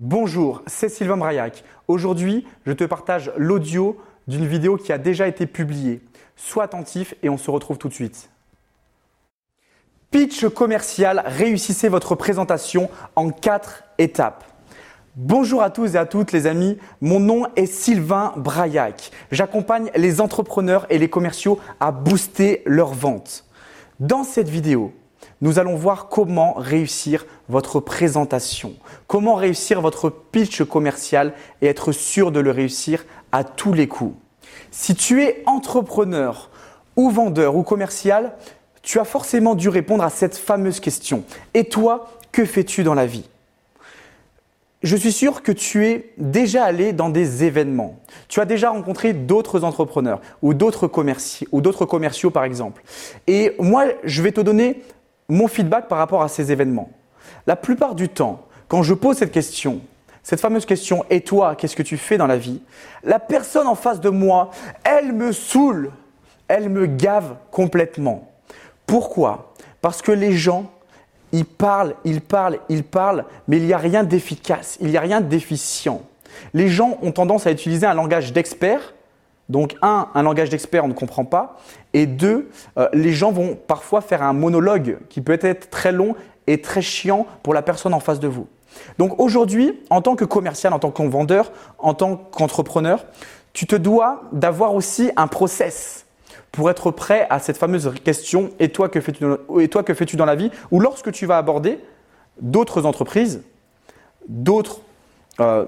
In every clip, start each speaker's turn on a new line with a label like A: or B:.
A: Bonjour, c'est Sylvain Braillac. Aujourd'hui, je te partage l'audio d'une vidéo qui a déjà été publiée. Sois attentif et on se retrouve tout de suite. Pitch commercial, réussissez votre présentation en quatre étapes. Bonjour à tous et à toutes les amis, mon nom est Sylvain Braillac. J'accompagne les entrepreneurs et les commerciaux à booster leurs ventes. Dans cette vidéo, nous allons voir comment réussir votre présentation, comment réussir votre pitch commercial et être sûr de le réussir à tous les coups. Si tu es entrepreneur ou vendeur ou commercial, tu as forcément dû répondre à cette fameuse question. Et toi, que fais-tu dans la vie? Je suis sûr que tu es déjà allé dans des événements. Tu as déjà rencontré d'autres entrepreneurs ou d'autres commerciaux, ou d'autres commerciaux par exemple. Et moi, je vais te donner mon feedback par rapport à ces événements. La plupart du temps, quand je pose cette question, cette fameuse question Et toi, qu'est-ce que tu fais dans la vie La personne en face de moi, elle me saoule, elle me gave complètement. Pourquoi? Parce que les gens il parle, il parle, il parle, mais il n'y a rien d'efficace, il n'y a rien d'efficient. Les gens ont tendance à utiliser un langage d'expert. Donc, un, un langage d'expert, on ne comprend pas. Et deux, euh, les gens vont parfois faire un monologue qui peut être très long et très chiant pour la personne en face de vous. Donc aujourd'hui, en tant que commercial, en tant que vendeur, en tant qu'entrepreneur, tu te dois d'avoir aussi un process pour être prêt à cette fameuse question et toi que fais-tu dans, la vie? Ou lorsque tu vas aborder d'autres entreprises, d'autres euh,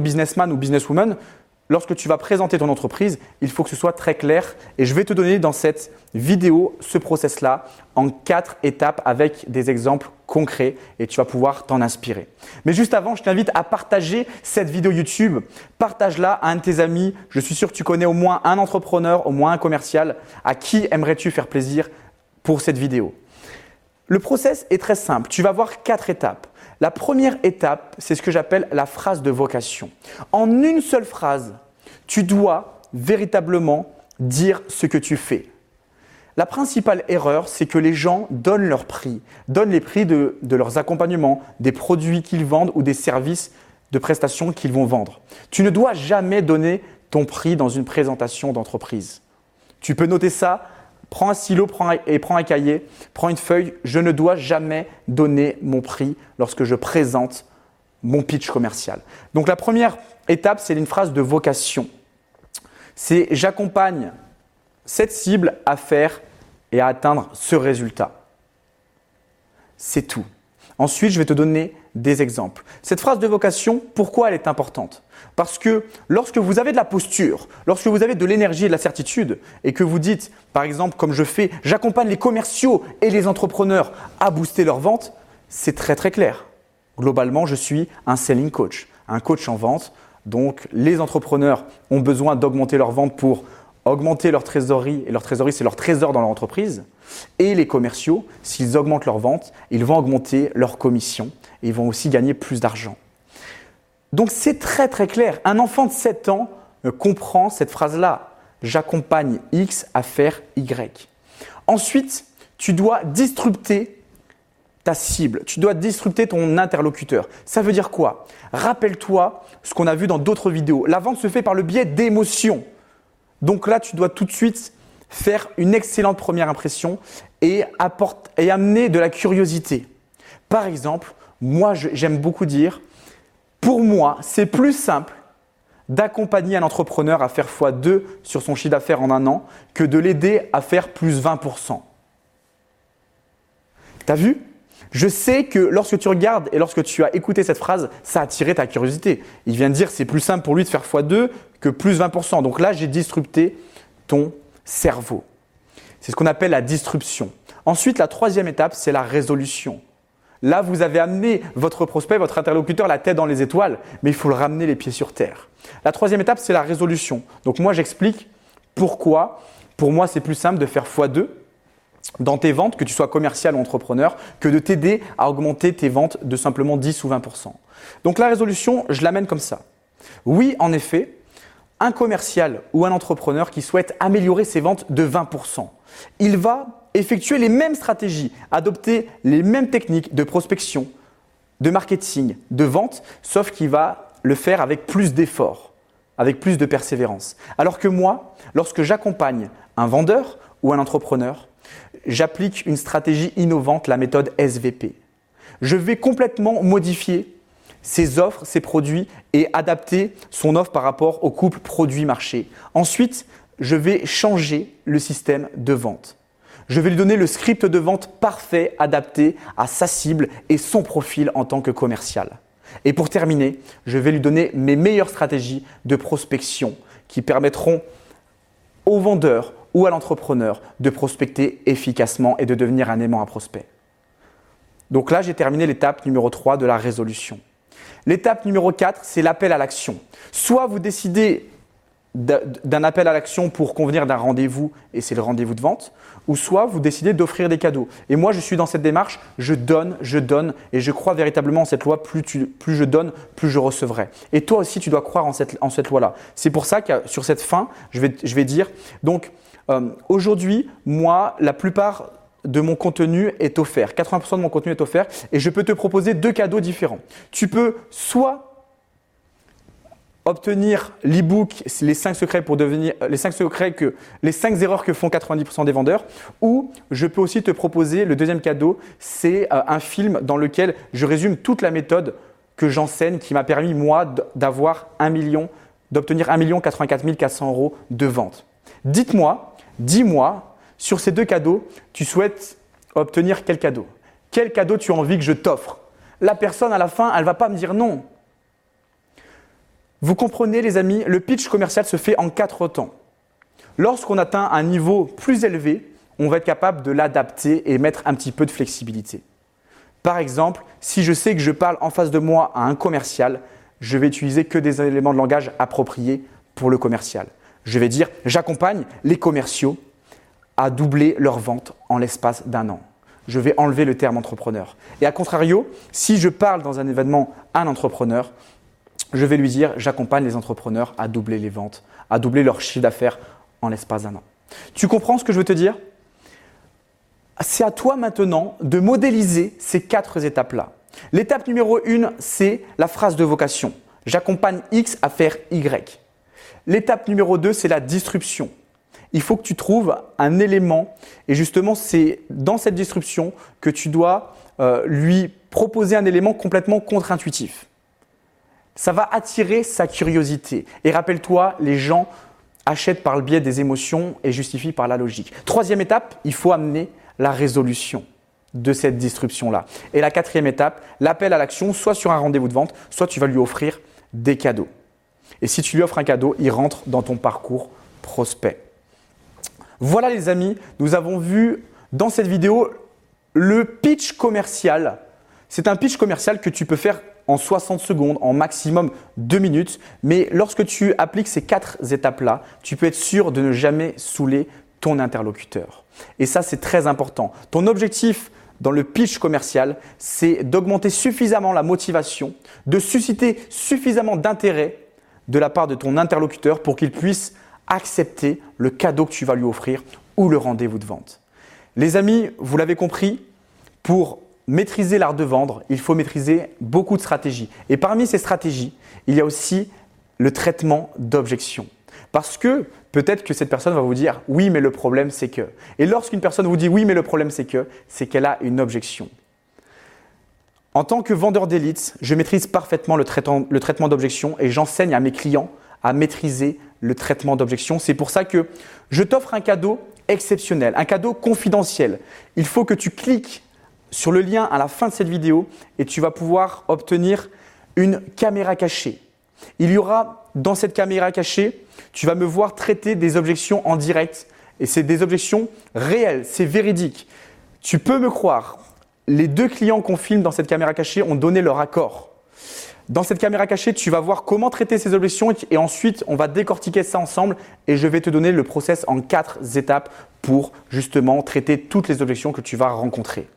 A: businessmen ou businesswomen lorsque tu vas présenter ton entreprise, il faut que ce soit très clair. Et je vais te donner dans cette vidéo ce process-là en quatre étapes avec des exemples concrets et tu vas pouvoir t'en inspirer. Mais juste avant, je t'invite à partager cette vidéo YouTube. Partage-la à un de tes amis. Je suis sûr que tu connais au moins un entrepreneur, au moins un commercial. À qui aimerais-tu faire plaisir pour cette vidéo? Le process est très simple. Tu vas voir quatre étapes. La première étape, c'est ce que j'appelle la phrase de vocation. En une seule phrase, tu dois véritablement dire ce que tu fais. La principale erreur, c'est que les gens donnent leur prix, donnent les prix de, leurs accompagnements, des produits qu'ils vendent ou des services de prestations qu'ils vont vendre. Tu ne dois jamais donner ton prix dans une présentation d'entreprise. Tu peux noter ça, prends un stylo et prends un cahier, prends une feuille. Je ne dois jamais donner mon prix lorsque je présente mon pitch commercial. Donc la première étape, c'est une phrase de vocation. C'est j'accompagne cette cible à faire et à atteindre ce résultat. C'est tout. Ensuite, je vais te donner des exemples. Cette phrase de vocation, pourquoi elle est importante? Parce que lorsque vous avez de la posture, lorsque vous avez de l'énergie et de la certitude, et que vous dites, par exemple, comme je fais, j'accompagne les commerciaux et les entrepreneurs à booster leurs ventes, c'est très très clair. Globalement, je suis un selling coach, un coach en vente. Donc, les entrepreneurs ont besoin d'augmenter leurs ventes pour augmenter leur trésorerie, et leur trésorerie, c'est leur trésor dans leur entreprise. Et les commerciaux, s'ils augmentent leurs ventes, ils vont augmenter leurs commissions et ils vont aussi gagner plus d'argent. Donc c'est très très clair. Un enfant de 7 ans comprend cette phrase-là. J'accompagne X à faire Y. Ensuite, tu dois disrupter ta cible, tu dois disrupter ton interlocuteur. Ça veut dire quoi? Rappelle-toi ce qu'on a vu dans d'autres vidéos. La vente se fait par le biais d'émotions. Donc là, tu dois tout de suite faire une excellente première impression et, et amener de la curiosité. Par exemple, moi, j'aime beaucoup dire, pour moi, c'est plus simple d'accompagner un entrepreneur à faire x2 sur son chiffre d'affaires en un an que de l'aider à faire plus 20%. T'as vu? Je sais que lorsque tu regardes et lorsque tu as écouté cette phrase, ça a attiré ta curiosité. Il vient de dire c'est plus simple pour lui de faire x2 que plus 20%. Donc là, j'ai disrupté ton cerveau. C'est ce qu'on appelle la disruption. Ensuite, la troisième étape, c'est la résolution. Là, vous avez amené votre prospect, votre interlocuteur, la tête dans les étoiles, mais il faut le ramener les pieds sur terre. La troisième étape, c'est la résolution. Donc moi, j'explique pourquoi. Pour moi, c'est plus simple de faire x2 dans tes ventes, que tu sois commercial ou entrepreneur, que de t'aider à augmenter tes ventes de simplement 10 ou 20%. Donc la résolution, je l'amène comme ça. Oui, en effet, un commercial ou un entrepreneur qui souhaite améliorer ses ventes de 20%, il va effectuer les mêmes stratégies, adopter les mêmes techniques de prospection, de marketing, de vente, sauf qu'il va le faire avec plus d'efforts, avec plus de persévérance. Alors que moi, lorsque j'accompagne un vendeur ou un entrepreneur, j'applique une stratégie innovante, la méthode SVP. Je vais complètement modifier ses offres, ses produits et adapter son offre par rapport au couple produit-marché. Ensuite, je vais changer le système de vente. Je vais lui donner le script de vente parfait, adapté à sa cible et son profil en tant que commercial. Et pour terminer, je vais lui donner mes meilleures stratégies de prospection qui permettront au vendeur ou à l'entrepreneur de prospecter efficacement et de devenir un aimant à prospect. Donc là, j'ai terminé l'étape numéro 3 de la résolution. L'étape numéro 4, c'est l'appel à l'action. Soit vous décidez d'un appel à l'action pour convenir d'un rendez-vous et c'est le rendez-vous de vente, ou soit vous décidez d'offrir des cadeaux. Et moi, je suis dans cette démarche, je donne, je donne, et je crois véritablement en cette loi, plus, je donne, plus je recevrai. Et toi aussi, tu dois croire en cette, loi-là. C'est pour ça que sur cette fin, je vais, dire, donc euh, aujourd'hui, moi, la plupart de mon contenu est offert. 80% de mon contenu est offert et je peux te proposer deux cadeaux différents. Tu peux soit obtenir l'e-book, les 5 secrets pour devenir les 5 secrets que les 5 erreurs que font 90% des vendeurs ou je peux aussi te proposer le deuxième cadeau, c'est euh, un film dans lequel je résume toute la méthode que j'enseigne qui m'a permis moi d'avoir 1 million d'obtenir 1 million 84 400 euros de vente. Dites-moi, dis-moi sur ces deux cadeaux, tu souhaites obtenir quel cadeau? Quel cadeau tu as envie que je t'offre? La personne à la fin, elle va pas me dire non. Vous comprenez les amis, le pitch commercial se fait en quatre temps. Lorsqu'on atteint un niveau plus élevé, on va être capable de l'adapter et mettre un petit peu de flexibilité. Par exemple, si je sais que je parle en face de moi à un commercial, je vais utiliser que des éléments de langage appropriés pour le commercial. Je vais dire j'accompagne les commerciaux à doubler leurs ventes en l'espace d'un an. Je vais enlever le terme entrepreneur. Et à contrario, si je parle dans un événement à un entrepreneur, je vais lui dire j'accompagne les entrepreneurs à doubler les ventes, à doubler leur chiffre d'affaires en l'espace d'un an. Tu comprends ce que je veux te dire? C'est à toi maintenant de modéliser ces quatre étapes-là. L'étape numéro une, c'est la phrase de vocation. J'accompagne X à faire Y. L'étape numéro deux, c'est la disruption. Il faut que tu trouves un élément et justement c'est dans cette disruption que tu dois euh, lui proposer un élément complètement contre-intuitif ça va attirer sa curiosité. Et rappelle-toi, les gens achètent par le biais des émotions et justifient par la logique. Troisième étape, il faut amener la résolution de cette disruption-là. Et la quatrième étape, l'appel à l'action, soit sur un rendez-vous de vente, soit tu vas lui offrir des cadeaux. Et si tu lui offres un cadeau, il rentre dans ton parcours prospect. Voilà les amis, nous avons vu dans cette vidéo le pitch commercial. C'est un pitch commercial que tu peux faire en 60 secondes, en maximum 2 minutes. Mais lorsque tu appliques ces quatre étapes-là, tu peux être sûr de ne jamais saouler ton interlocuteur. Et ça, c'est très important. Ton objectif dans le pitch commercial, c'est d'augmenter suffisamment la motivation, de susciter suffisamment d'intérêt de la part de ton interlocuteur pour qu'il puisse accepter le cadeau que tu vas lui offrir ou le rendez-vous de vente. Les amis, vous l'avez compris, pour maîtriser l'art de vendre, il faut maîtriser beaucoup de stratégies. Et parmi ces stratégies, il y a aussi le traitement d'objections. Parce que peut-être que cette personne va vous dire oui, mais le problème c'est que. Et lorsqu'une personne vous dit oui, mais le problème c'est que, c'est qu'elle a une objection. En tant que vendeur d'élite, je maîtrise parfaitement le traitement, le traitement d'objections et j'enseigne à mes clients à maîtriser le traitement d'objections. C'est pour ça que je t'offre un cadeau exceptionnel, un cadeau confidentiel. Il faut que tu cliques sur le lien à la fin de cette vidéo et tu vas pouvoir obtenir une caméra cachée. Il y aura dans cette caméra cachée, tu vas me voir traiter des objections en direct et c'est des objections réelles, c'est véridique. Tu peux me croire, les deux clients qu'on filme dans cette caméra cachée ont donné leur accord. Dans cette caméra cachée, tu vas voir comment traiter ces objections et ensuite on va décortiquer ça ensemble et je vais te donner le process en quatre étapes pour justement traiter toutes les objections que tu vas rencontrer.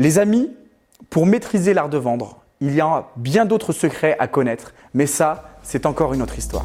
A: Les amis, pour maîtriser l'art de vendre, il y a bien d'autres secrets à connaître, mais ça, c'est encore une autre histoire.